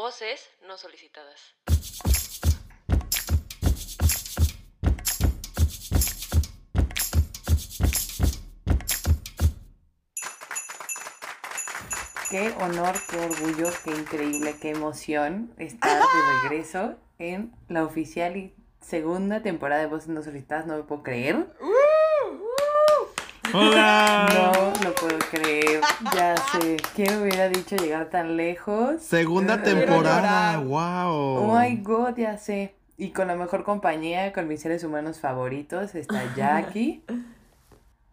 Voces no solicitadas. Qué honor, qué orgullo, qué increíble, qué emoción estar de regreso en la oficial y segunda temporada de Voces No Solicitadas. No me puedo creer. ¡Hola! No lo puedo creer. Ya sé. ¿Quién hubiera dicho llegar tan lejos? Segunda temporada, wow. Oh my god, ya sé. Y con la mejor compañía, con mis seres humanos favoritos, está Jackie,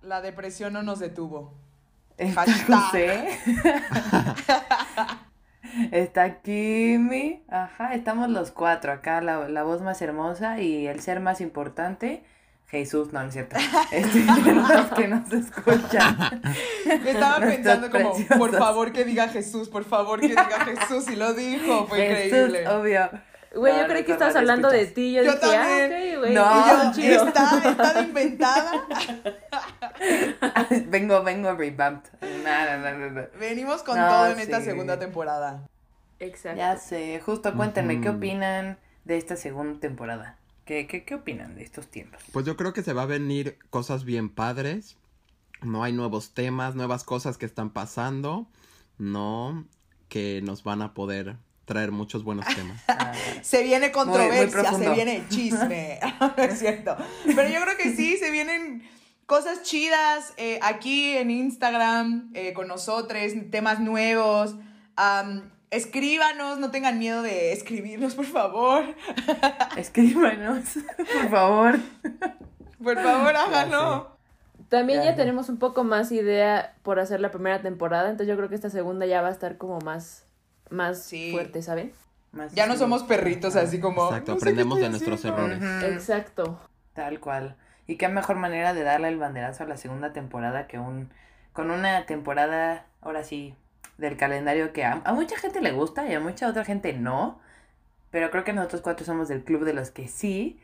La depresión no nos detuvo. está. José, está Kimi. Ajá, estamos los cuatro acá, la, la voz más hermosa y el ser más importante. Jesús, no, no es cierto. Este, los que nos escuchan. Estaba Nuestros pensando como, por favor que diga Jesús, por favor que diga Jesús, y lo dijo, fue Jesús, increíble. obvio. Güey, No, yo no creí que estabas hablando de ti. Yo, Yo dije, también. ah, ok, güey. No. Y yo, está, está de inventada. vengo, vengo revamped. No, no, no, no, no. Venimos con No, todo en esta segunda temporada. Exacto. Ya sé, justo cuéntenme, ¿qué opinan de esta segunda temporada? ¿Qué, qué, qué opinan de estos tiempos? Pues yo creo que se va a venir cosas bien padres. No hay nuevos temas, nuevas cosas que están pasando. No, que nos van a poder traer muchos buenos temas. Ah, Se viene muy controversia, se viene chisme. no es cierto. Pero yo creo que sí, se vienen cosas chidas eh, aquí en Instagram eh, con nosotros, temas nuevos. Escríbanos, no tengan miedo de escribirnos, por favor. escríbanos, por favor. Por favor, háganlo. También Ya, tenemos un poco más idea por hacer la primera temporada, entonces yo creo que esta segunda ya va a estar como más, más Sí. fuerte, ¿saben? Más Ya no somos perritos así como. Exacto, "No sé qué aprendemos de nuestros haciendo". errores. Exacto. Tal cual. Y qué mejor manera de darle el banderazo a la segunda temporada que un con una temporada, ahora sí, del calendario que a, a mucha gente le gusta y a mucha otra gente no. Pero creo que nosotros cuatro somos del club de los que sí.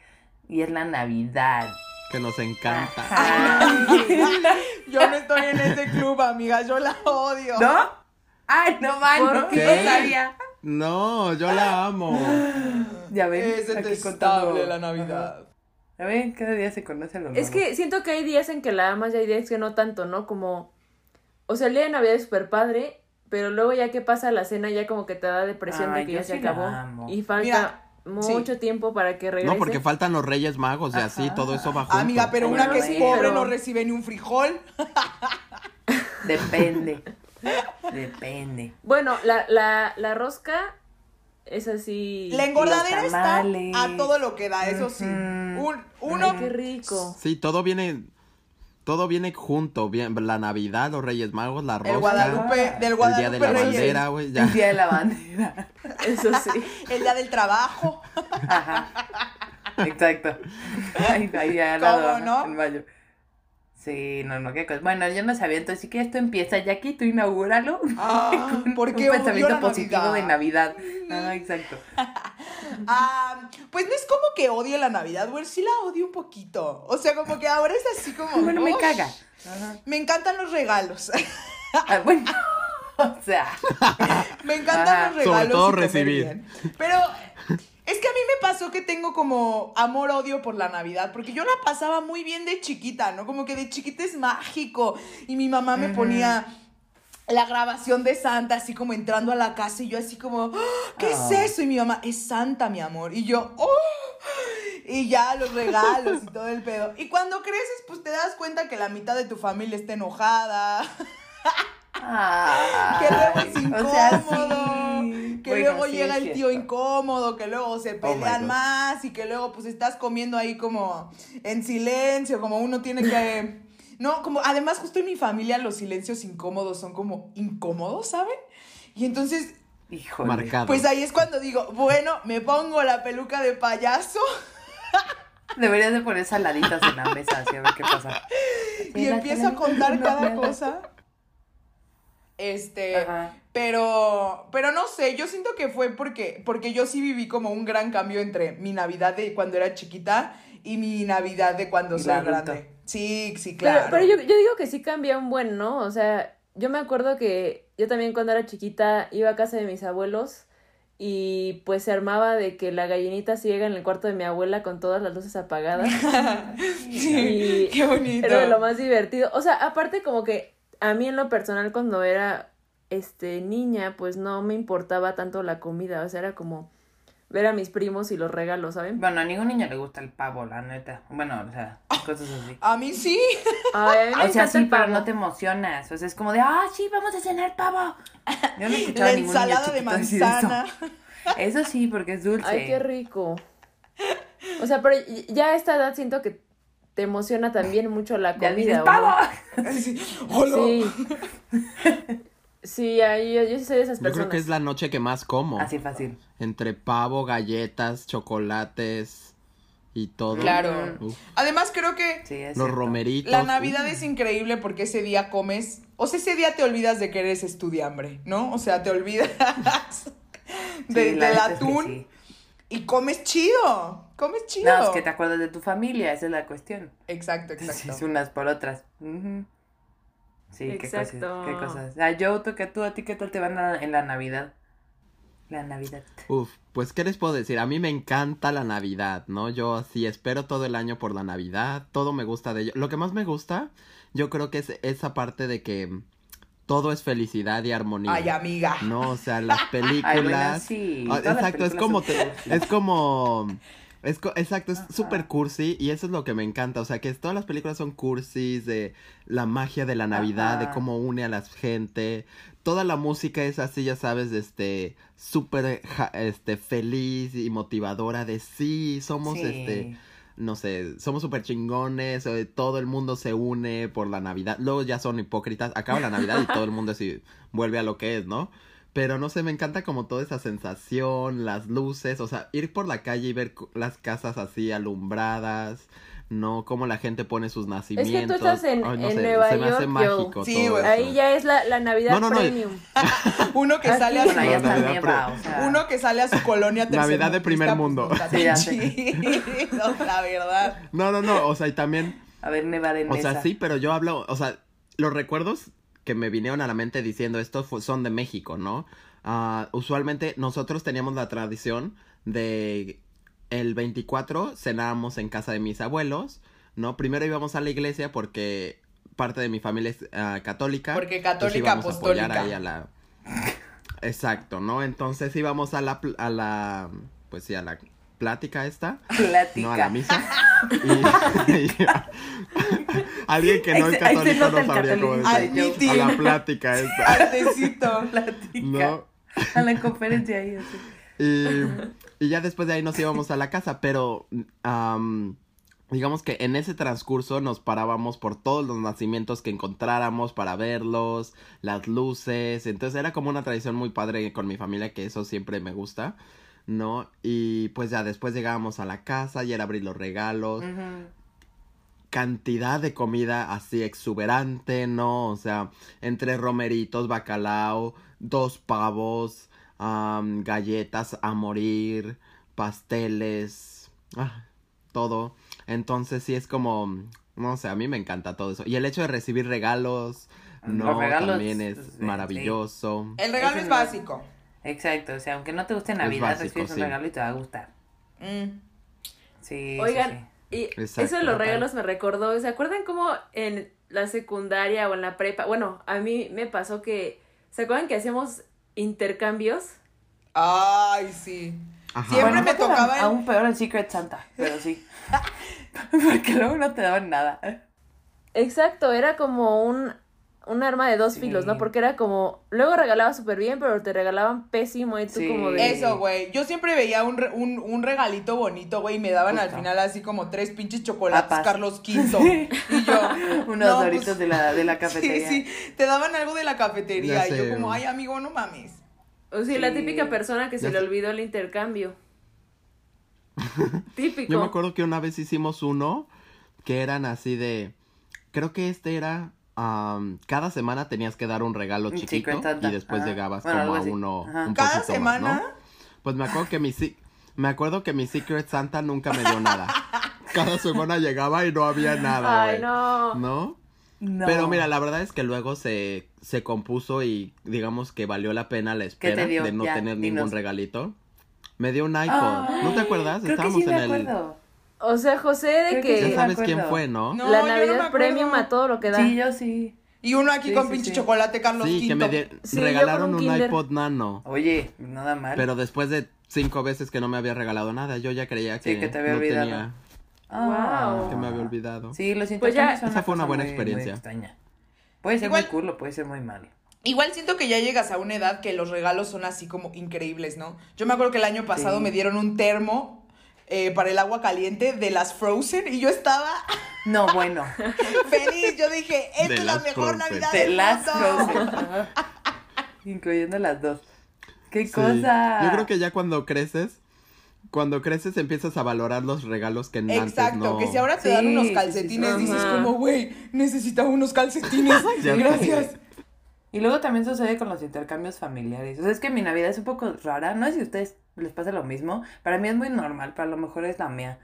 Y es la Navidad. Que nos encanta. Yo no estoy en ese club, amiga, yo la odio. ¿No? Ay, no man, ¿Por no, qué? no sabía. No, yo la amo. Ya ven, Es detestable la Navidad. Ajá. Ya ven, cada día se conoce lo Es que siento que hay días en que la amas y hay días que no tanto, ¿no? Como, o sea, el día de Navidad es súper padre, pero luego ya que pasa la cena ya como que te da depresión Ay, de que ya se sí acabó y falta Mira, mucho tiempo para que regrese. No, porque faltan los Reyes Magos y así, todo eso va junto. Amiga, pero una Bueno, que es sí, pobre pero- no recibe ni un frijol. Depende. Depende. Bueno, la, la, la rosca es así. La engordadera está a todo lo que da, eso sí. Un, uno, Ay, qué rico. Sí, todo viene, todo viene junto. Bien, la Navidad, los Reyes Magos, la rosca, el Guadalupe, del el día Guadalupe de la Reyes, bandera, güey, ya. El día de la bandera. Eso sí. el día del trabajo. Ajá. Exacto. Ahí, ahí al ¿Cómo lado, no? En mayo. Sí, no, no, qué cosa. Bueno, yo no sabía, entonces sí que esto empieza, Jackie, tú inaugúralo. Ah, porque un pensamiento positivo de Navidad. Navidad. Ah, exacto. Ah, pues no es como que odie la Navidad, güey, sí la odio un poquito. O sea, como que ahora es así como... Bueno, me caga. Ajá. Me encantan los regalos. Ah, bueno, o sea, Me encantan Ajá. los regalos. Sobre todo recibir. Pero es que a mí me pasó que tengo como amor-odio por la Navidad, porque yo la pasaba muy bien de chiquita, ¿no? Como que de chiquita es mágico. Y mi mamá me ponía la grabación de Santa, así como entrando a la casa, y yo así como, "Ah, ¿qué Ah. es eso? Y mi mamá, es Santa, mi amor. Y yo, ¡oh! Y ya los regalos y todo el pedo. Y cuando creces, pues te das cuenta que la mitad de tu familia está enojada. ah, que luego es o sea, incómodo, sí. que Bueno, luego sí, llega el tío incómodo, que luego se my pelean más y que luego pues estás comiendo ahí como en silencio, como uno tiene que... No, como además justo en mi familia los silencios incómodos son como incómodos, ¿saben? Y entonces, Híjole. Marcado. pues ahí es cuando digo, bueno, me pongo la peluca de payaso Deberías de poner saladitas en la mesa, así a ver qué pasa. y empiezo a contar cada cosa. Este, Ajá. Pero, pero no sé, yo siento que fue porque, porque yo sí viví como un gran cambio entre mi Navidad de cuando era chiquita y mi Navidad de cuando Y adulta. grande. Sí, sí, Pero, claro. pero yo, yo digo que sí cambia un buen, ¿no? O sea, yo me acuerdo que yo también cuando era chiquita iba a casa de mis abuelos y pues se armaba de que la gallinita ciega en el cuarto de mi abuela con todas las luces apagadas. Sí, Y qué bonito. Era de lo más divertido. O sea, aparte como que a mí en lo personal cuando era este niña, pues no me importaba tanto la comida, o sea, era como ver a mis primos y los regalos, ¿saben? Bueno, a ningún niño le gusta el pavo, la neta. Bueno, o sea, cosas así. A mí sí. A mí me O sea, sí, el pero no te emocionas. O sea, es como de, ah, sí, vamos a cenar pavo. Yo no he escuchado La a ningún niño ensalada de chiquito decir eso. manzana. Eso sí, porque es dulce. Ay, qué rico. O sea, pero ya a esta edad siento que te emociona también mucho la Ya comida. dices, ¿o no? ¡pavo! Sí. Hola. Sí. Sí, ahí yo, yo soy de esas Yo personas. creo que es la noche que más como. Así fácil. Entre pavo, galletas, chocolates y todo. Claro. Uf, Además, creo que Sí, es los cierto. romeritos. la uf. Navidad es increíble porque ese día comes. O sea, ese día te olvidas de que eres estudiambre, ¿no? O sea, te olvidas Sí, de- la del neta es que atún sí. y comes chido. Comes chido. No, es que te acuerdas de tu familia, esa es la cuestión. Exacto, exacto. es unas por otras. Sí, qué cosas, qué cosas. Ah, yo, tú, que tú, a ti, ¿qué tal te van a- en la Navidad? La Navidad. Uf, pues qué les puedo decir, a mí me encanta la Navidad, ¿no? Yo así espero todo el año por la Navidad, todo me gusta de ello. Lo que más me gusta, yo creo que es esa parte de que todo es felicidad y armonía. Ay, amiga. No, o sea, las películas. Ay, bueno, sí. Ah, las exacto, es como te- es como es exacto, es súper cursi y eso es lo que me encanta, o sea, que todas las películas son cursis de la magia de la Navidad, de cómo une a la gente. Toda la música es así, ya sabes, de este súper este feliz y motivadora de sí, somos Sí. este no sé, somos súper chingones, eh, todo el mundo se une por la Navidad, luego ya son hipócritas, acaba la Navidad y todo el mundo así vuelve a lo que es, ¿no? Pero no sé, me encanta como toda esa sensación, las luces, o sea, ir por la calle y ver las casas así alumbradas, ¿no? Cómo la gente pone sus nacimientos. estás en- Ay, no en sé, Nueva se me hace York, mágico Sí, todo güey. eso. Ahí ya es la, la Navidad No, no, no. premium. Uno que Aquí- sale a su Bueno, Navidad o sea. Uno que sale a su colonia Navidad de primer pues, mundo. no está Sí, la verdad. No, no, no, o sea, y también A ver, nevada en O sea, esa. sí, pero yo hablo, o sea, los recuerdos que me vinieron a la mente diciendo esto fu- son de México, ¿no? Ah, usualmente nosotros teníamos la tradición de el 24 cenábamos en casa de mis abuelos, ¿no? Primero íbamos a la iglesia porque parte de mi familia es ah, católica. Porque católica íbamos a apoyar apostólica. ahí a la... Exacto, ¿no? Entonces íbamos a la, a la, pues sí, a la plática esta. Plática. No, a la misa. Y, y- alguien que no es católico no sabría cómo decir. A la plática esta. Artecito. Plática. ¿No? A la conferencia ahí, así. Y, y ya después de ahí nos íbamos a la casa, pero am, digamos que en ese transcurso nos parábamos por todos los nacimientos que encontráramos para verlos, las luces, entonces era como una tradición muy padre con mi familia que eso siempre me gusta, ¿no? Y pues ya después llegábamos a la casa y era abrir los regalos, cantidad de comida así exuberante, ¿no? O sea, entre romeritos, bacalao, dos pavos, am, galletas a morir, pasteles, ah, todo. Entonces sí es como, no sé, a mí me encanta todo eso. Y el hecho de recibir regalos, Los no, regalos, también es sí. maravilloso. El regalo es básico. Exacto, o sea, aunque no te guste Navidad, básico, recibes un sí. regalo y te va a gustar. Mm. Sí, sí, Oigan, sí. y Exacto, eso de los regalos me recordó, ¿se acuerdan cómo en la secundaria o en la prepa? Bueno, a mí me pasó que, ¿se acuerdan que hacíamos intercambios? Ay, sí. Ajá. Siempre Bueno, me tocaba el- Aún peor el Secret Santa, pero sí. Porque luego no te daban nada. Exacto, era como un, un arma de dos Sí. filos, ¿no? Porque era como, luego regalaba súper bien, pero te regalaban pésimo y tú Sí. como de... Eso, güey. Yo siempre veía un, un, un regalito bonito, güey, y me daban al final así como tres pinches chocolates Papas. Carlos V. Y yo. Unos no, doritos pues, de la, de la Sí, cafetería. sí. Te daban algo de la cafetería. Y yo como, ay, amigo, no mames. O sea, la Sí. típica persona que se Ya le sé. olvidó el intercambio. Típico. Yo me acuerdo que una vez hicimos uno que eran así de. Creo que este era. Cada semana tenías que dar un regalo chiquito y después llegabas Bueno, como a uno ajá. un Cada poquito más, semana. ¿no? Pues me acuerdo que mi me acuerdo que mi Secret Santa nunca me dio nada. Cada semana llegaba y no había nada. Ay, no. ¿No? No. Pero mira, la verdad es que luego se, se compuso y digamos que valió la pena la espera de no Ya, tener dinos. ningún regalito. Me dio un iPod. Ay, ¿No te acuerdas? Creo que Estábamos sí en me el. O sea, José, de Creo que Ya sabes quién fue, ¿no? No, la no Navidad. Premium a todo lo que da. Sí, yo sí. Y uno aquí Sí, con sí, pinche sí. chocolate Carlos Sí, que me regalaron un iPod Nano. Oye, nada mal. Pero después de cinco veces que no me había regalado nada, yo ya creía que, Sí, que te había no olvidado. tenía, Ah. Wow. que me había olvidado. Sí, los Pues ya- Esa fue una buena muy- experiencia. muy extraña. Puede ser Igual- muy cool o puede ser muy mal. Igual siento que ya llegas a una edad que los regalos son así como increíbles, ¿no? Yo me acuerdo que el año pasado Sí. me dieron un termo eh, para el agua caliente de las Frozen y yo estaba No, bueno. feliz. Yo dije, esta De es la mejor Frozen. Navidad De del las mundo". Frozen. Incluyendo las dos. ¡Qué Sí. cosa! Yo creo que ya cuando creces, cuando creces empiezas a valorar los regalos que antes Exacto, no... que si ahora te Sí, dan unos sí, sí, calcetines, sí. dices Ajá. como, güey, necesitaba unos calcetines. Gracias. Y luego también sucede con los intercambios familiares. O sea, es que mi Navidad es un poco rara. No sé si ustedes les pasa lo mismo. Para mí es muy normal, pero a lo mejor es la mía.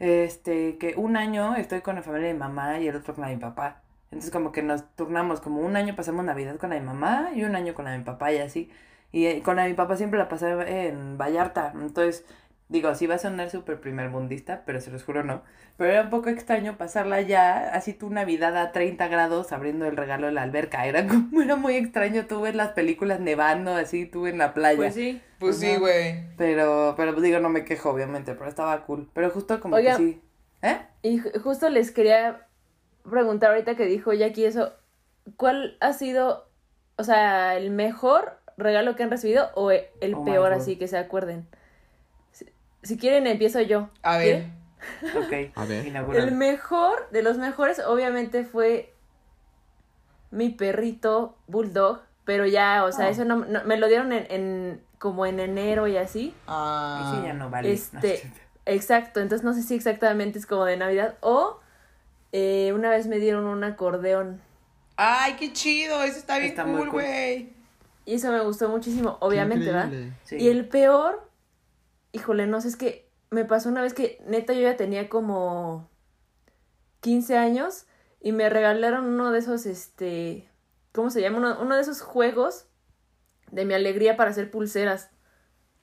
Este, que un año estoy con la familia de mi mamá y el otro con la de mi papá. Entonces como que nos turnamos, como un año pasamos Navidad con la de mi mamá y un año con la de mi papá y así. Y eh, con la de mi papá siempre la pasé en Vallarta. Entonces, digo, sí va a sonar súper primer mundista, pero se los juro no. Pero era un poco extraño pasarla ya, así tu Navidad a 30 grados abriendo el regalo de la alberca. Era como, era muy extraño. Tú ves las películas nevando, así tú en la playa. Pues sí. Pues sí, güey. Pero, pero digo, no me quejo, obviamente, pero estaba cool. Pero justo como Oiga. que sí. ¿Eh? Y ju- justo les quería preguntar ahorita que dijo Jackie eso, ¿cuál ha sido, o sea, el mejor regalo que han recibido o e- el Oh peor así que se acuerden? Si, quieren empiezo yo. A ver. ¿Quieren? Ok. A ver. El mejor, de los mejores, obviamente fue mi perrito Bulldog, pero ya, o sea, Oh. eso no, no- me lo dieron en, en- como en enero y así. Ah. Y sí, ya no vale. Este, exacto, entonces no sé si exactamente es como de Navidad o eh, una vez me dieron un acordeón Ay, qué chido. Eso está bien Está muy cool, cool. güey. y eso me gustó muchísimo, obviamente, ¿verdad? Sí. Y el peor, híjole, no sé, es que me pasó una vez que neta yo ya tenía como 15 años y me regalaron uno de esos, este, ¿cómo se llama? Uno, uno de esos juegos de mi alegría para hacer pulseras.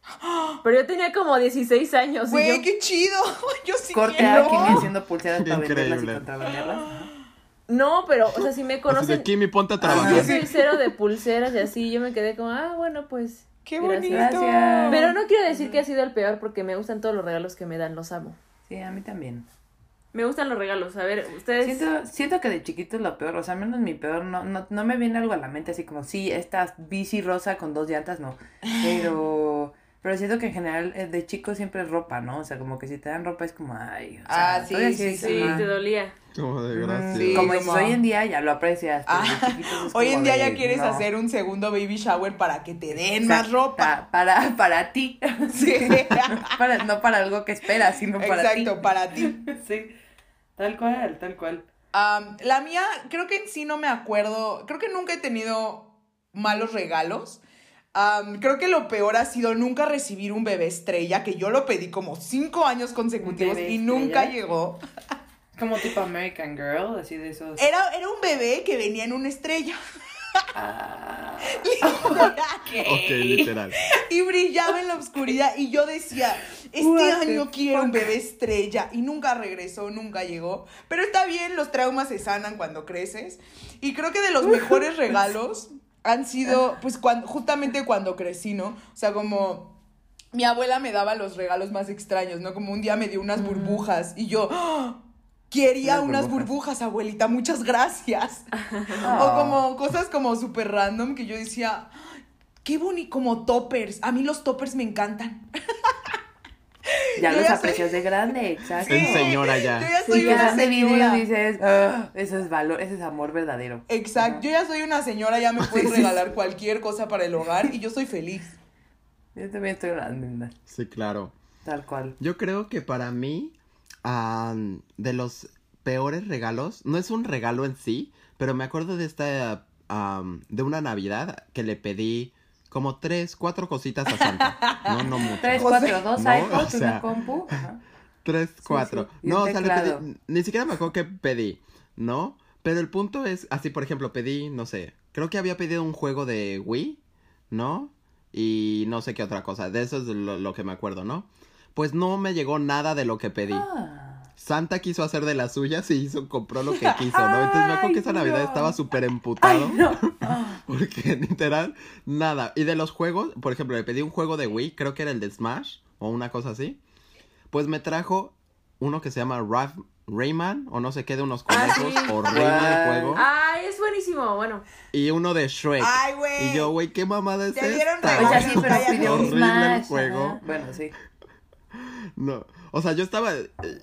Pero yo tenía como 16 años. y Güey, yo- qué chido. Yo sí Corte quiero. a Kimi haciendo pulseras para venderlas y Increíble. contrabandearlas. No, pero, o sea, si me Así de conocen, Kimi, ponte a yo trabajar. soy cero de pulseras y así, yo me quedé como, ah, bueno, pues. Qué gracias. bonito. Gracias. Pero no quiero decir que ha sido el peor porque me gustan todos los regalos que me dan, los amo. Sí, a mí también. Me gustan los regalos, a ver, ustedes... Siento, siento que de chiquito es lo peor, o sea, al menos mi peor, no, no, no me viene algo a la mente así como, sí, esta bici rosa con dos llantas, no. Pero, pero siento que en general eh, de chico siempre es ropa, ¿no? O sea, como que si te dan ropa es como, ay, o sea, Ah, sí, sí, Sí, ajá. te dolía. Como de gracia. Sí. como hoy en día ya lo aprecias. Ah, hoy como en día de, ya quieres no. hacer un segundo baby shower para que te den O más ropa. pa- Para, para ti. Sí. Para, no para algo que esperas, sino para ti. Exacto, para ti. Sí, tal cual, tal cual. Am, la mía, creo que en sí no me acuerdo. Creo que nunca he tenido malos regalos. Creo que lo peor ha sido nunca recibir un bebé estrella, que yo lo pedí como cinco años consecutivos y nunca llegó. Como tipo American Girl, así de esos. Era, era un bebé que venía en una estrella. Ah, Ok, literal. y brillaba en la oscuridad y yo decía, este What año quiero un bebé estrella y nunca regresó, nunca llegó. Pero está bien, los traumas se sanan cuando creces y creo que de los mejores regalos han sido pues cuando, justamente cuando crecí, ¿no? O sea, como mi abuela me daba los regalos más extraños, ¿no? Como un día me dio unas burbujas y yo ¡ah! quería Unas unas burbujas. abuelita, muchas gracias. O Ah. como cosas como súper random que yo decía, qué bonito, como toppers. A mí los toppers me encantan. Ya los ya aprecias de grande, exacto. En señora ya. Yo ya Sí, soy que una señora. dices, "Ah, eso es valor, ese es amor verdadero. Exacto, yo ya soy una señora, ya me puedes sí, regalar cualquier cosa para el hogar y yo soy feliz. Yo también estoy grande, Sí, claro. tal cual. Yo creo que para mí, de los peores regalos, no es un regalo en sí, pero me acuerdo de esta, de una Navidad que le pedí como tres, cuatro cositas a Santa. No, no mucho. Tres, cuatro, dos No, iPhones, o sea- una compu. Ajá. Tres, cuatro. sí. No, o sea, le teclado. pedí, ni siquiera me acuerdo qué pedí, ¿no? Pero el punto es, así por ejemplo, pedí, no sé, creo que había pedido un juego de Wii, ¿no? Y no sé qué otra cosa, de eso es lo, lo que me acuerdo, ¿no? Pues no me llegó nada de lo que pedí. Ah. Santa quiso hacer de las suyas y hizo, compró lo que quiso, ¿no? Entonces me acuerdo que esa Navidad no. estaba súper emputado. Ay, no. Ah. Porque literal, nada. Y de los juegos, por ejemplo, le pedí un juego de Wii, creo que era el de Smash o una cosa así. Pues me trajo uno que se llama Raf Rayman o no sé qué de unos Ah, conejos o Rayman el juego. Ay, es buenísimo. Bueno, Y uno de Shrek. Ay, güey. y yo, güey, ¿qué mamada es Te dieron esta? O sea, sí, no, pero pidió un el juego. ajá. Bueno, sí. No, o sea, yo estaba,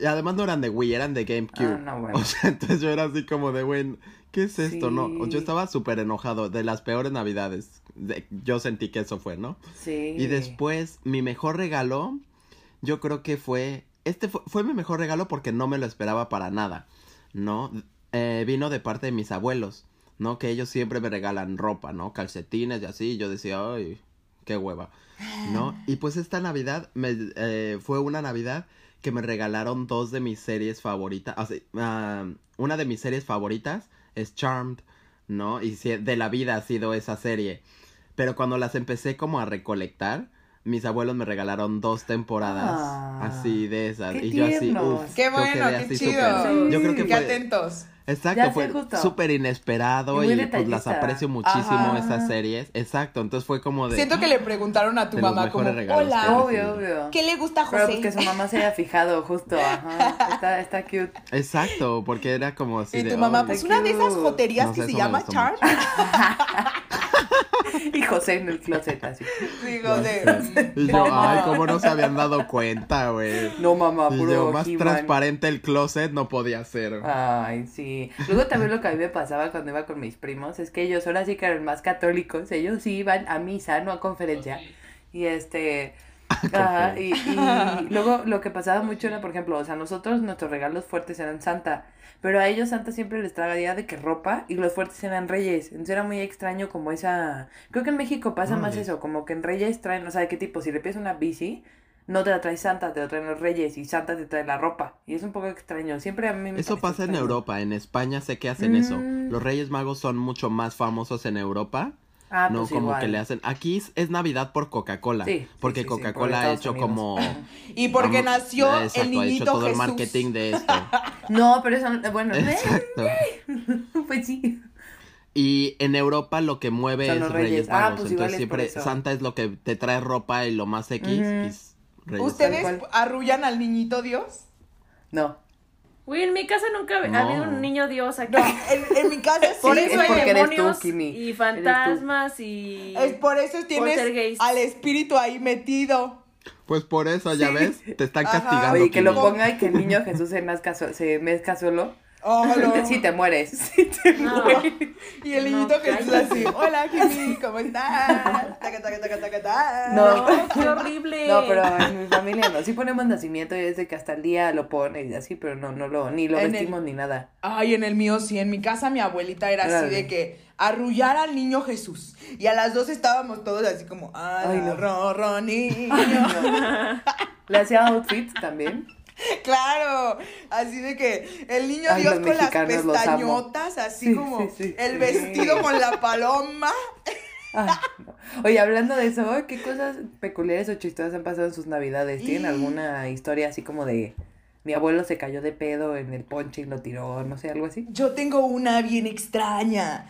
y además no eran de Wii, eran de GameCube. Ah, no, bueno. O sea, entonces yo era así como de, güey, ¿qué es esto? No, yo estaba súper enojado, de las peores navidades. De- yo sentí que eso fue, ¿no? Sí. Y después, mi mejor regalo, yo creo que fue, este fue, fue mi mejor regalo porque no me lo esperaba para nada, ¿no? Eh, vino de parte de mis abuelos, ¿no? Que ellos siempre me regalan ropa, ¿no? Calcetines y así, y yo decía, ay, qué hueva, ¿no? Y pues esta Navidad me, eh, fue una Navidad que me regalaron dos de mis series favoritas, así, ah, una de mis series favoritas es Charmed, ¿no? Y si- de la vida ha sido esa serie. Pero cuando las empecé como a recolectar, mis abuelos me regalaron dos temporadas Ah, así de esas. qué y yo así, uff. Qué bueno, qué chido. Yo creo que Qué fue. atentos. Exacto, fue súper inesperado Y pues las aprecio muchísimo Ajá. esas series. Exacto, entonces fue como de. Siento que le preguntaron a tu de los mamá como, hola. Obvio, obvio. ¿qué le gusta a Pero José? pues que su mamá se haya fijado justo, ajá. Está, está cute. Exacto, porque era como así y de. tu mamá, pues una de esas cute. joterías No sé, que se llama Charm. Y José en el closet así. De. Y yo, ay, cómo no se habían dado cuenta, güey. No, mamá, Y puro yo, más transparente el closet no podía ser. Ay, sí. Luego también lo que a mí me pasaba cuando iba con mis primos es que ellos ahora sí que eran más católicos. Ellos sí iban a misa, no a conferencia. Y este. Ajá, y, y luego lo que pasaba mucho era, por ejemplo, o sea, nosotros nuestros regalos fuertes eran Santa, pero a ellos Santa siempre les traía de que ropa y los fuertes eran Reyes. Entonces era muy extraño como esa... Creo que en México pasa más eso, como que en Reyes traen, o sea, de qué tipo, si le pides una bici, no te la trae Santa, te la traen los Reyes y Santa te trae la ropa. Y es un poco extraño, siempre a mí me Eso pasa en. Europa, en España sé que hacen eso. Mm. Los Reyes Magos son mucho más famosos en Europa. Ah, no pues como igual. que le hacen. Aquí es, Navidad por Coca-Cola. Sí, porque sí, sí, por Coca-Cola ha hecho Unidos. como. Y porque nació Exacto, el ha hecho niñito todo el Jesús. marketing de esto. No, pero eso, bueno, Exacto. pues sí. Y en Europa lo que mueve Son es los Reyes, Reyes. Ah, pues igual Entonces siempre eso. Santa es lo que te trae ropa y lo más X. Es Reyes ¿Ustedes arrullan al niñito Dios? No. Güey, en mi casa nunca ha habido un niño dios aquí. No, en, en mi casa sí. Por es eso hay porque eres tú, demonios Kimi. y fantasmas y... Es por eso tienes al espíritu ahí metido. Pues por eso, ya ves, te están Ajá. castigando. Oye, que lo ponga y que el niño Jesús se mezca, so- se mezca solo. Oh, no. Sí te mueres. Sí te No. mueres. Y el No, niñito Jesús cállate. así, hola Jimmy, ¿cómo estás? Taca, taca, taca, taca, taca. No. No, qué horrible. No, pero en mi familia no. Sí ponemos nacimiento y desde que hasta el día lo pone y así, pero no, no lo, ni lo En el- vestimos ni nada. Ay, en el mío sí, en mi casa mi abuelita era así de que arrullar al niño Jesús. Y a las dos estábamos todos así como, Ay, ay, no. ro, ro, niño. Le hacía outfits también. Claro, así de que el niño Ay, Dios con las pestañotas, así Sí, como sí, sí. el vestido con la paloma. Ay, no. Oye, hablando de eso, ¿qué cosas peculiares o chistosas han pasado en sus navidades? ¿Tienen Y- alguna historia así como de mi abuelo se cayó de pedo en el ponche y lo tiró, no sé, algo así? Yo tengo una bien extraña.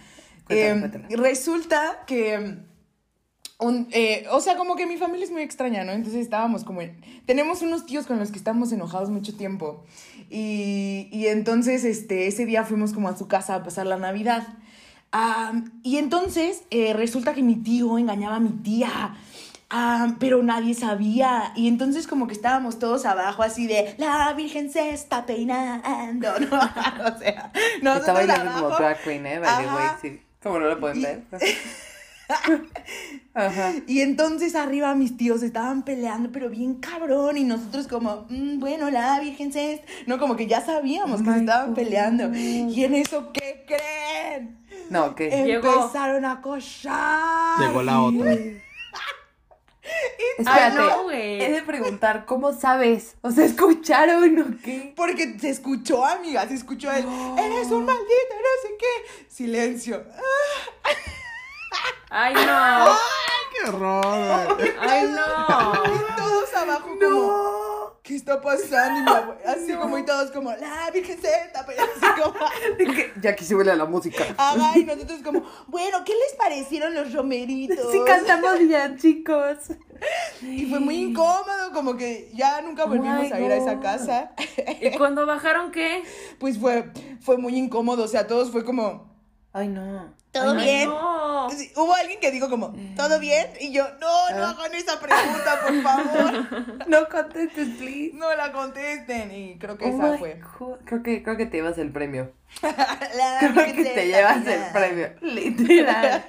Em, resulta que. Un, eh, o sea, como que mi familia es muy extraña, ¿no? Entonces estábamos como en- Tenemos unos tíos con los que estamos enojados mucho tiempo. Y, y entonces, este, ese día fuimos como a su casa a pasar la Navidad. Am, y entonces eh, resulta que mi tío engañaba a mi tía. Am, pero nadie sabía. Y entonces como que estábamos todos abajo así de la Virgen se está peinando. ¿no? o sea, nosotros Estaba bailando como drag queen, ¿eh? By the way, sí. Como no lo pueden Y- ver. Ajá. Y entonces arriba mis tíos estaban peleando, pero bien cabrón. Y nosotros como, "Mm, bueno, la Virgen se... est-". No, como que ya sabíamos Oh que se estaban God. peleando. Y en eso, ¿qué creen? No. Llegó. Empezaron a cochar. Llegó la otra. Espérate, no, güey. he de preguntar, ¿cómo sabes? O sea, ¿escucharon o qué? Porque se escuchó, amiga, se escuchó el, eres un maldito, no sé qué. Silencio. Ay, no. ¡Ay, qué horror! güey! Ay, no. Y todos abajo como, ¿qué está pasando? Y mi así como y todos como, la virgencita, pero así como, Ya aquí se huele a la música. ajá, y nosotros como, bueno, ¿qué les parecieron los romeritos? Sí cantamos bien, chicos. Y fue muy incómodo, como que ya nunca volvimos a ir a esa casa. ¿Y cuando bajaron qué? Pues fue, fue muy incómodo, o sea, todos fue como, Ay, no. ¿todo Ay, bien? no. Sí, Hubo alguien que dijo como, ¿todo bien? Y yo, no, no hagan esa pregunta, por favor. No contestes, please. No la contesten. Y creo que Oh esa fue. God. Creo que, creo que te llevas el premio. La Creo que te llevas el premio. Literal.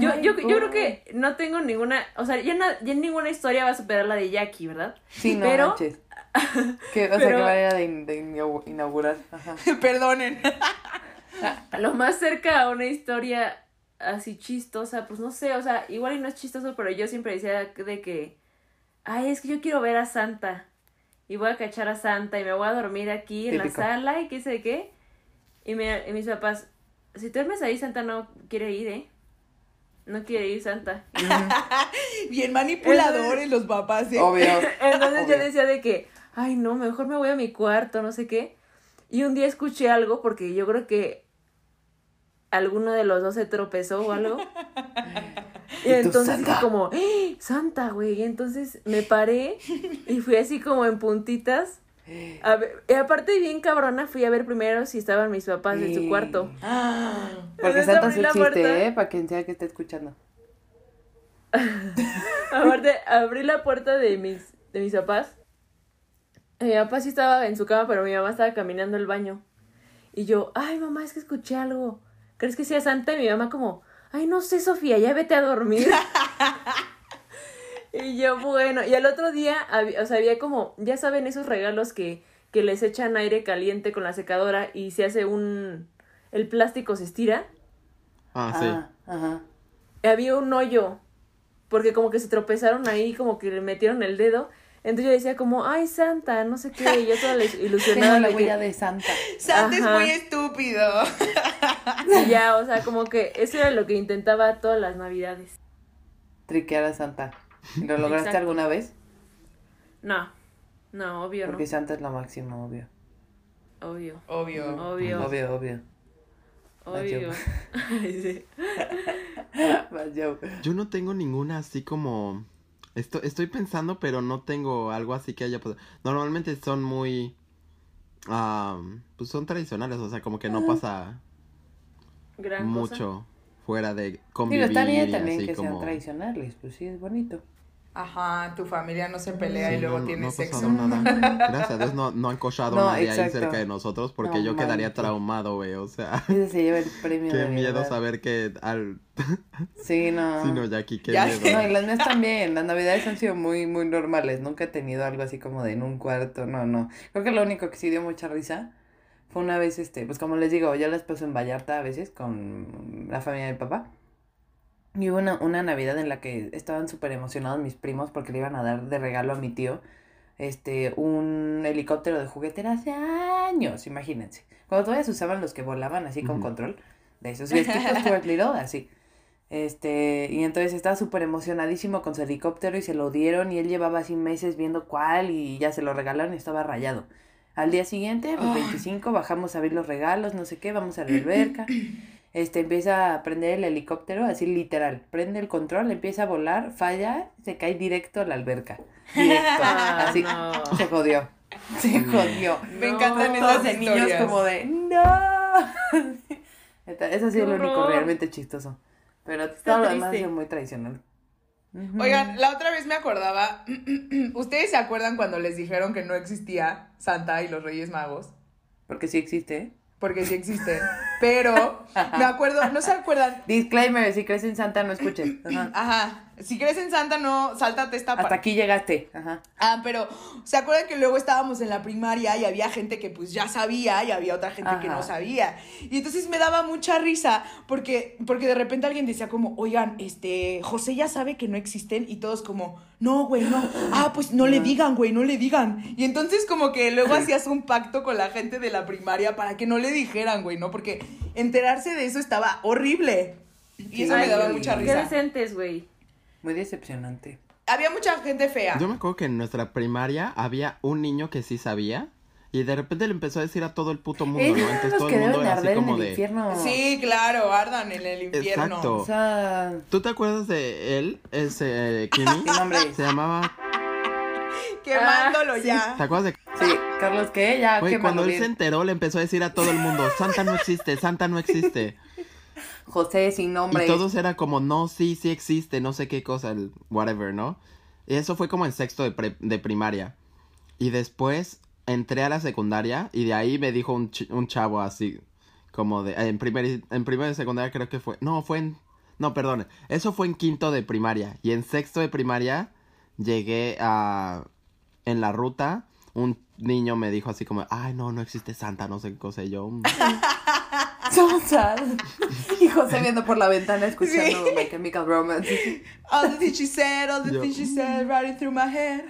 Yo, my yo, yo creo que no tengo ninguna, o sea, ya, na- ya ninguna historia va a superar la de Jackie, ¿verdad? Sí, no Pero- manches. ¿Qué, o sea, pero- qué manera de, in- de inau- inaugurar. Ajá. Perdonen. Lo más cerca a una historia así chistosa, pues no sé, o sea, igual y no es chistoso, pero yo siempre decía de que, ay, es que yo quiero ver a Santa y voy a cachar a Santa y me voy a dormir aquí en Típico. la sala y qué sé qué. Y, me- y mis papás, si tú duermes ahí, Santa no quiere ir, ¿eh? No quiere ir Santa. Bien manipuladores los papás, ¿eh? Obvio. Entonces yo decía de que, ay no, mejor me voy a mi cuarto, no sé qué. Y un día escuché algo porque yo creo que alguno de los dos se tropezó o algo. Y entonces fue como, ¡Eh, Santa, güey. Y entonces me paré y fui así como en puntitas. A ver, y aparte bien cabrona, fui a ver primero si estaban mis papás en su cuarto. Ah, Porque Entonces Santa sí la existe, puerta. ¿eh? Para quien sea que esté escuchando. Aparte, abrí la puerta de mis, de mis papás. Mi papá sí estaba en su cama, pero mi mamá estaba caminando al baño. Y yo, ay, mamá, es que escuché algo. ¿Crees que sea Santa? Y mi mamá como, ay, no sé, Sofía, ya vete a dormir. y yo, bueno, y al otro día, había, o sea, había como, ya saben, esos regalos que, que les echan aire caliente con la secadora y se hace un... El plástico se estira. Ah, sí. Ah, ajá. había un hoyo, porque como que se tropezaron ahí, como que le metieron el dedo. Entonces yo decía como, ay, Santa, no sé qué, y yo toda les- Tengo ilusionada la de huella que, de Santa. Santa es muy estúpido. y ya, o sea, como que eso era lo que intentaba todas las navidades. Triquear a Santa. ¿Lo lograste Exacto. alguna vez? No, no, obvio Porque Santa es lo máximo, obvio. no, obvio, Obvio. obvio, Obvio, obvio. obvio. Yo. Yo no tengo ninguna así como... Esto, estoy pensando, pero no tengo algo así que haya pasado. Normalmente son muy... ah, pues son tradicionales, o sea, como que no pasa Gran cosa. mucho fuera de Digo, convivir está bien también que como... sean tradicionales, pues sí, es bonito. Ajá, tu familia no se pelea Sí, y luego no, tiene no sexo. nada. Gracias a Dios no, no han cochado a nadie ahí cerca de nosotros porque yo quedaría traumado, güey. O sea, se lleva el premio qué de miedo saber que al... Sí, no. Sí, no, Jackie, qué Ya miedo. sé. No, y las mías también. Las navidades han sido muy, muy normales. Nunca he tenido algo así como de en un cuarto. No, no. Creo que lo único que sí dio mucha risa fue una vez, este, pues como les digo, yo las paso en Vallarta a veces con la familia de mi papá. Y hubo una, una Navidad en la que estaban súper emocionados mis primos porque le iban a dar de regalo a mi tío este, un helicóptero de juguete era hace años, imagínense. Cuando todavía se usaban los que volaban así con control, de esos Little, así. Este, y entonces estaba súper emocionadísimo con su helicóptero y se lo dieron y él llevaba así meses viendo cuál y ya se lo regalaron y estaba rayado. Al día siguiente, pues. 25, bajamos a ver los regalos, no sé qué, vamos a la alberca. Este, empieza a prender el helicóptero, así literal. Prende el control, empieza a volar, falla, se cae directo a la alberca. Directo. Ah, así. no. Se jodió. Se jodió. Me No. encantan esas de niños como de ¡No! Eso ha sido Qué lo único realmente chistoso. Pero Está todo lo demás ha triste. sido muy tradicional. Oigan, la otra vez me acordaba, ¿ustedes se acuerdan cuando les dijeron que no existía Santa y los Reyes Magos? Porque sí existe. Porque sí existen. Pero me acuerdo, ¿no se acuerdan? Disclaimer, si crees en Santa no escuches. Ajá. Ajá, si crees en Santa, no, sáltate esta Hasta parte. aquí llegaste. Ajá. Ah, pero ¿se acuerdan que luego estábamos en la primaria y había gente que pues ya sabía y había otra gente que Ajá. no sabía? Y entonces me daba mucha risa porque, porque de repente alguien decía como, oigan, este, José ya sabe que no existen y todos como, no, güey, no. Ah, pues no le digan, güey, no le digan. Y entonces como que luego hacías un pacto con la gente de la primaria para que no le dijeran, güey, ¿no? Porque enterarse de eso estaba horrible. Y eso me Ay, daba qué mucha Qué risa. decentes, güey. Muy decepcionante. Había mucha gente fea. Yo me acuerdo que en nuestra primaria había un niño que sí sabía y de repente le empezó a decir a todo el puto mundo, Ellos ¿no? Entonces todo que el mundo era así como el de... infierno. Sí, claro, ardan en el infierno. Exacto. O sea, ¿Tú te acuerdas de él, ese Kimi? sin nombre. Se llamaba... Quemándolo Ah, sí. ya. ¿Te acuerdas de...? Sí, Carlos, ¿qué? Ya, qué cuando él se enteró le empezó a decir a todo el mundo, Santa no existe, Santa no existe. José sin nombre. Y todos era como, no, sí, sí existe, no sé qué cosa, el whatever, ¿no? Y eso fue como en sexto de, pre- de primaria. Y después entré a la secundaria y de ahí me dijo un, ch- un chavo así, como de, en primer, en primero de secundaria creo que fue, no, fue en, no, perdón, eso fue en quinto de primaria. Y en sexto de primaria llegué a, en la ruta, un niño me dijo así como, ay, no, no existe Santa, no sé qué cosa, y yo... So sad. Y José viendo por la ventana escuchando My Chemical Romance. All the things she said, all the things she said, running through my head.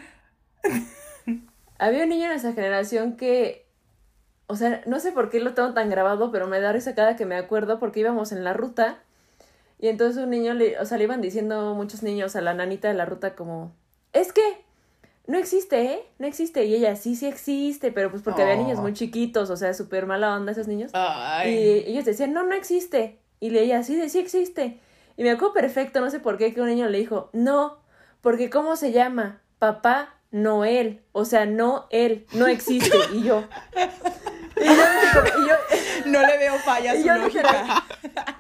Había un niño en esa generación que, o sea, no sé por qué lo tengo tan grabado, pero me da risa cada que me acuerdo porque íbamos en la ruta y entonces un niño, le, o sea, le iban diciendo muchos niños a la nanita de la ruta como, es que no existe, ¿eh? No existe. Y ella, sí, sí existe, pero pues porque había Oh. niños muy chiquitos, o sea, súper mala onda esos niños. Ay. Y ellos decían, no, no existe. Y leía, sí, sí existe. Y me acuerdo perfecto, no sé por qué, que un niño le dijo, no, porque ¿cómo se llama? Papá Noel. O sea, no él, no existe. Y yo. Y yo, y yo, No le veo falla a y yo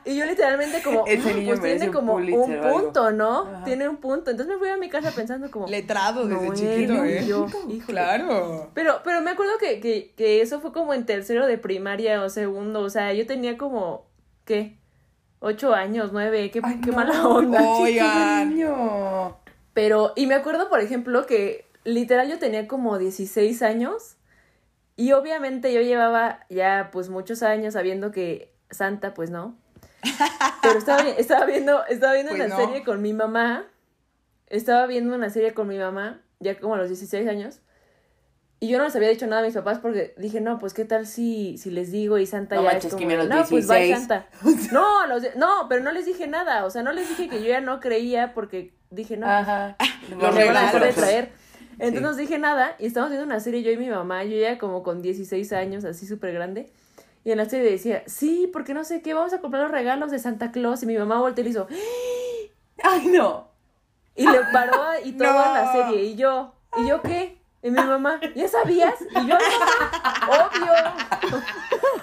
y yo literalmente como, Ese "Mm, niño pues tiene un como Pulitzer un o algo". punto, ¿no? Ajá. Tiene un punto. Entonces me fui a mi casa pensando como, Letrado desde Noel, chiquito, ¿eh? yo. Claro. Pero, pero me acuerdo que, que, que eso fue como en tercero de primaria o segundo. O sea, yo tenía como, ¿qué? Ocho años, nueve, qué, Ay, qué no, mala onda. Oigan. niño. Pero, y me acuerdo, por ejemplo, que literal yo tenía como 16 años. Y obviamente yo llevaba ya pues muchos años sabiendo que Santa, pues no. Pero estaba, estaba viendo, estaba viendo Pues una no. serie con mi mamá. Estaba viendo una serie con mi mamá, ya como a los 16 años. Y yo no les había dicho nada a mis papás porque dije, no, pues qué tal si, si les digo y Santa No ya manches, es como, que me los no, pues bye 16". Santa. No, los de- no, pero no les dije nada. O sea, no les dije que yo ya no creía porque dije, no, pues, Ajá. Los me van a dejar de traer. Entonces Sí. no dije nada y estábamos viendo una serie yo y mi mamá, yo ya como con 16 años, así súper grande. Y en la serie decía, sí, porque no sé qué, vamos a comprar los regalos de Santa Claus. Y mi mamá volteó y le hizo, Ay, no. y le paró y todo No. la serie. Y yo, ¿y yo qué? Y mi mamá, ¿ya sabías? Y yo, mamá, obvio.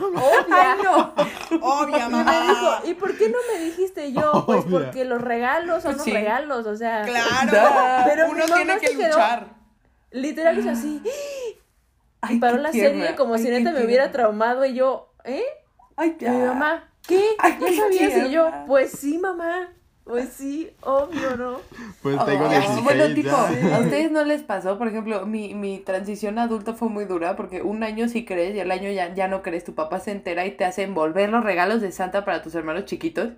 Obvia. Ay, no. Obvia, Y me mamá. dijo, ¿y por qué no me dijiste yo? Pues Obvia. porque los regalos son los Sí. regalos, o sea. Claro. Pero Uno mamá tiene que quedó- luchar. Literal hizo así. Ay, Y paró qué la tierna. serie como Ay, si qué neta me hubiera traumado y yo, ¿eh? Ay, Y ya. mi mamá, ¿qué? Ay, ¿Ya qué sabías? Y yo, pues sí, mamá. Pues sí, obvio, ¿no? Pues tengo Oh, 16 bueno, tipo, ya. ¿a ustedes no les pasó? Por ejemplo, mi, mi transición a adulto fue muy dura porque un año sí crees y el año ya, ya no crees. Tu papá se entera y te hace envolver los regalos de Santa para tus hermanos chiquitos.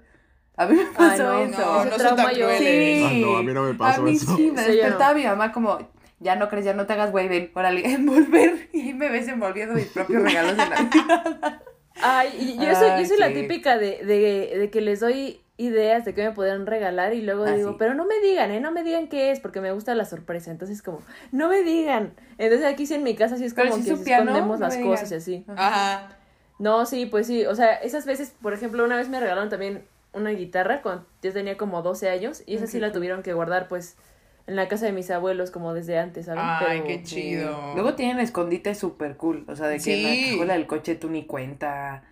A mí me pasó no, eso. No, no son tan crueles. Ah, no, a mí no me pasó a mí eso. sí, me Sí, despertaba mi mamá como, ya no crees, ya no te hagas güey, ven, órale, envolver. Y me ves envolviendo mis propios regalos de Navidad. Ay, y yo soy, yo Ay, soy la sí. típica de, de, de que les doy ideas de qué me podrían regalar y luego Ah, digo, sí. pero no me digan, ¿eh? No me digan qué es, porque me gusta la sorpresa. Entonces, como, no me digan. Entonces, aquí sí en mi casa sí es Pero como si que piano, escondemos no las me cosas y así. Ajá. No, sí, pues sí. O sea, esas veces, por ejemplo, una vez me regalaron también una guitarra cuando yo tenía como 12 años y esa sí la tuvieron que guardar, pues, en la casa de mis abuelos como desde antes, ¿saben? Ay, Pero- qué chido. Luego tienen escondites súper cool. O sea, de que en Sí. la cajuela del coche tú ni cuenta.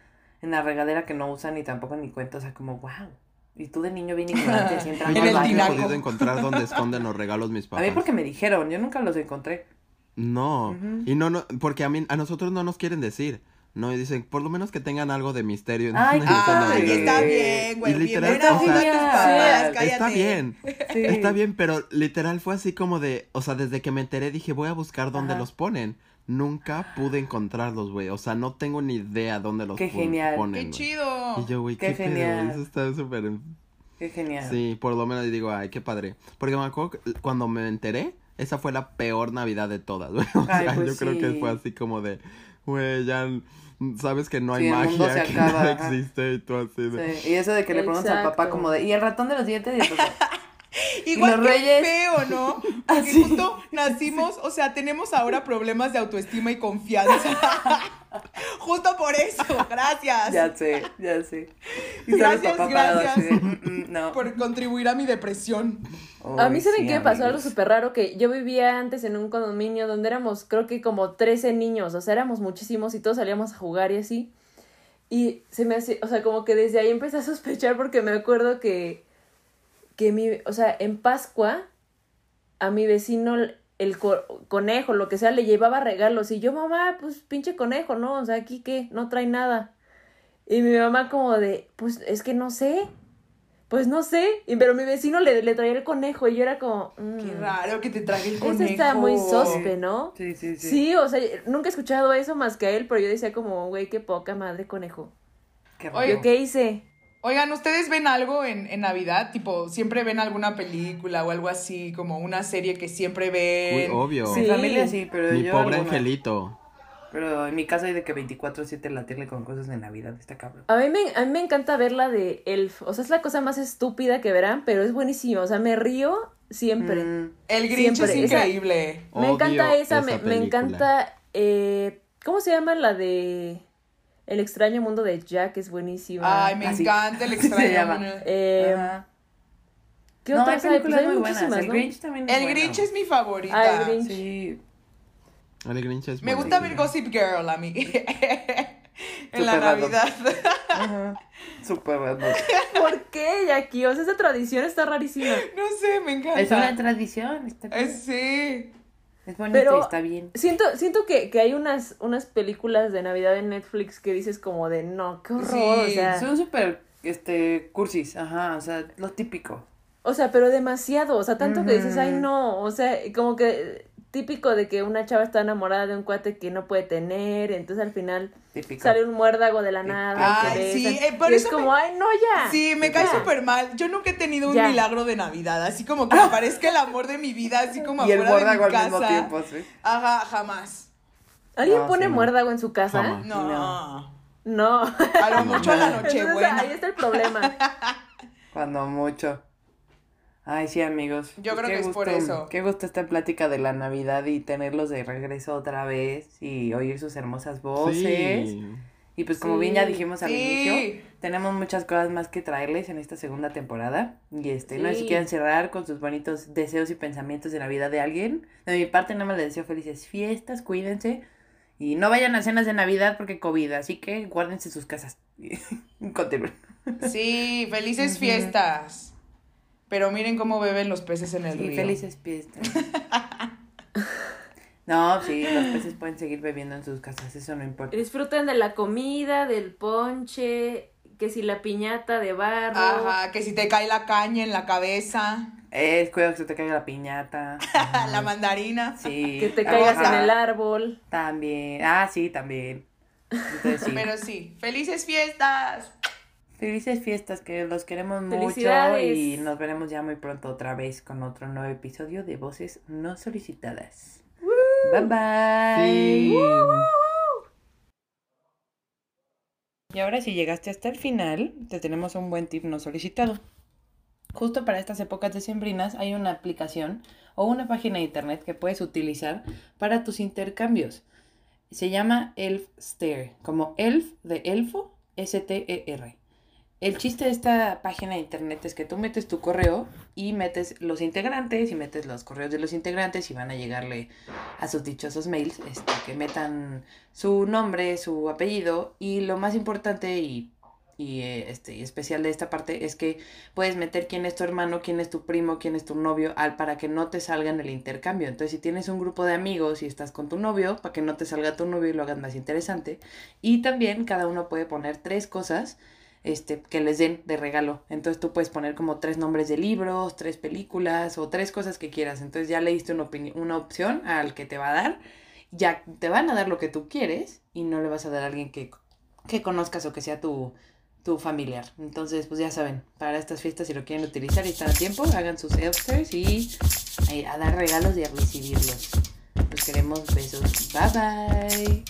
En la regadera que no usan ni tampoco ni cuenta. O sea, como, wow. Y tú de niño bien ignorante En al el no he podido encontrar dónde esconden los regalos mis A papás. mí porque me dijeron, yo nunca los encontré. No, Ujú. y no, no, porque a mí, a nosotros no nos quieren decir. No, y dicen, por lo menos que tengan algo de misterio Ay, está bien, güey. Y literal, Bien o sea, papás, sí. Está bien, Sí. está bien, pero literal fue así como de, o sea, desde que me enteré dije, voy a buscar dónde Ajá. los ponen. Nunca pude encontrarlos, güey. O sea, no tengo ni idea dónde los Qué genial. ponen. Qué chido. Y yo, güey, Qué qué, pedo, genial. Eso está súper... Qué genial. Sí, por lo menos digo, ay, qué padre. Porque me acuerdo que cuando me enteré, esa fue la peor Navidad de todas, güey. O Ay, sea, pues yo creo sí. que fue así como de, güey, ya sabes que no hay Sí, magia, se que acaba, ajá. existe y tú así de... Sí, Y eso de que le preguntas al papá como de, ¿y el ratón de los dientes? Y el papá, Igual los que reyes- feo, ¿no? Porque justo nacimos, o sea, tenemos ahora problemas de autoestima y confianza. justo por eso, gracias. ya sé, ya sé. Y Gracias, papá gracias. así de, "Mm, mm, no. Por contribuir a mi depresión. A mí, ¿saben sí, qué me pasó? Algo súper raro, que yo vivía antes en un condominio donde éramos, creo que como 13 niños, o sea, éramos muchísimos y todos salíamos a jugar y así. Y se me hace, o sea, como que desde ahí empecé a sospechar porque me acuerdo que, que mi, o sea, en Pascua, a mi vecino, el co- conejo, lo que sea, le llevaba regalos y yo, mamá, pues pinche conejo, ¿no? O sea, aquí qué, no trae nada. Y mi mamá como de, pues es que no sé, pues no sé, y, pero mi vecino le, le traía el conejo y yo era como, mm, Qué raro que te trague el conejo. Eso está muy sospe, ¿no? Sí, sí, sí. Sí, o sea, nunca he escuchado eso más que a él, pero yo decía como, güey, qué poca madre conejo. Qué raro. ¿Yo qué hice? Oigan, ¿ustedes ven algo en, en Navidad? Tipo, ¿siempre ven alguna película o algo así? Como una serie que siempre Uy, ven. obvio. Mi Sí. familia sí, pero Mi yo pobre alguna. angelito. Pero en mi casa hay de que 24-7 la tele con cosas de Navidad, está cabrón. A mí, me, a mí me encanta ver la de Elf. O sea, es la cosa más estúpida que verán, pero es buenísima. O sea, me río siempre. Mm, El Grinch Siempre, es esa- increíble. Me encanta esa, esa me, me encanta... Eh, ¿Cómo se llama la de... El extraño mundo de Jack? Es buenísima. Ay, me Así. encanta el extraño. mundo. Eh, ajá. ¿Qué no, hay otras hay? Pues hay muy buenas. muchísimas, El ¿no? Grinch también es El bueno. Grinch es mi favorita. Ah, el Grinch. Sí. El Grinch es Me gusta ver buenísimo. Gossip Girl a mí. en la. Navidad. Ajá. Súper random. ¿Por qué, Jackie? O sea, esa tradición está rarísima. no sé, me encanta. Es una tradición. Está Eh, sí. Es bonito Pero- y está bien. Siento, siento que, que hay unas, unas películas de Navidad en Netflix que dices como de no, qué horror. Sí, o sea, Son súper, este, cursis, ajá, o sea, lo típico. o sea, pero demasiado. O sea, tanto que dices, ay no. O sea, como que típico de que una chava está enamorada de un cuate que no puede tener. Entonces al final Típico. sale un muérdago de la nada. y Ay, sí, eh, por y eso es como, me- ay, no, ya. Sí, me cae súper mal. Yo nunca he tenido un Ya. milagro de Navidad. Así como que me parezca el amor de mi vida, así como y el afuera de mi al casa. mismo tiempo, sí. Ajá, jamás. ¿Alguien No, pone sí, no. muérdago en su casa? Jamás. No. No. No. A lo mucho a la Entonces, ahí Nochebuena. está el problema. Cuando mucho. Ay, sí, amigos. Yo Pues creo qué que es por gusto- eso. Qué gusto esta plática de la Navidad y tenerlos de regreso otra vez y oír sus hermosas voces. Sí. Y pues como bien ya dijimos al Sí. inicio, tenemos muchas cosas más que traerles en esta segunda temporada. Y este, no sé si quieren cerrar con sus bonitos deseos y pensamientos de Navidad de alguien. De mi parte, nada más les deseo felices fiestas, cuídense. Y no vayan a cenas de Navidad porque COVID, así que guárdense sus casas. Continúen. Sí, felices fiestas. Pero miren cómo beben los peces en el Sí, río. felices fiestas. No, sí, los peces pueden seguir bebiendo en sus casas, eso no importa. Disfruten de la comida, del ponche, que si la piñata de barro. Ajá, que si te cae la caña en la cabeza, Eh, cuidado que se te caiga la piñata. la mandarina. Sí. Que te caigas Ajá. en el árbol. También. Ah, sí, también. Entonces sí. Pero sí, felices fiestas. Felices fiestas, que los queremos mucho y nos veremos ya muy pronto otra vez con otro nuevo episodio de Voces No Solicitadas. Bye bye. Sí. Y ahora si llegaste hasta el final, te tenemos un buen tip no solicitado. Justo para estas épocas decembrinas hay una aplicación o una página de internet que puedes utilizar para tus intercambios. Se llama Elfstare, como elf de elfo, S-T-E-R. El chiste de esta página de internet es que tú metes tu correo y metes los integrantes y metes los correos de los integrantes y van a llegarle a sus dichosos mails este, que metan su nombre, su apellido y lo más importante y y eh, este especial de esta parte es que puedes meter quién es tu hermano, quién es tu primo, quién es tu novio, al para que no te salga en el intercambio. Entonces, si tienes un grupo de amigos y estás con tu novio, para que no te salga tu novio y lo hagas más interesante. Y también cada uno puede poner tres cosas este, que les den de regalo. Entonces tú puedes poner como tres nombres de libros, tres películas o tres cosas que quieras. Entonces ya le diste una, una opción al que te va a dar. Ya te van a dar lo que tú quieres y no le vas a dar a alguien que, que conozcas o que sea tu, tu familiar. Entonces, pues ya saben, para estas fiestas, si lo quieren utilizar y están a tiempo, hagan sus elfsters y eh, a dar regalos y a recibirlos. Los queremos. Besos. Bye bye.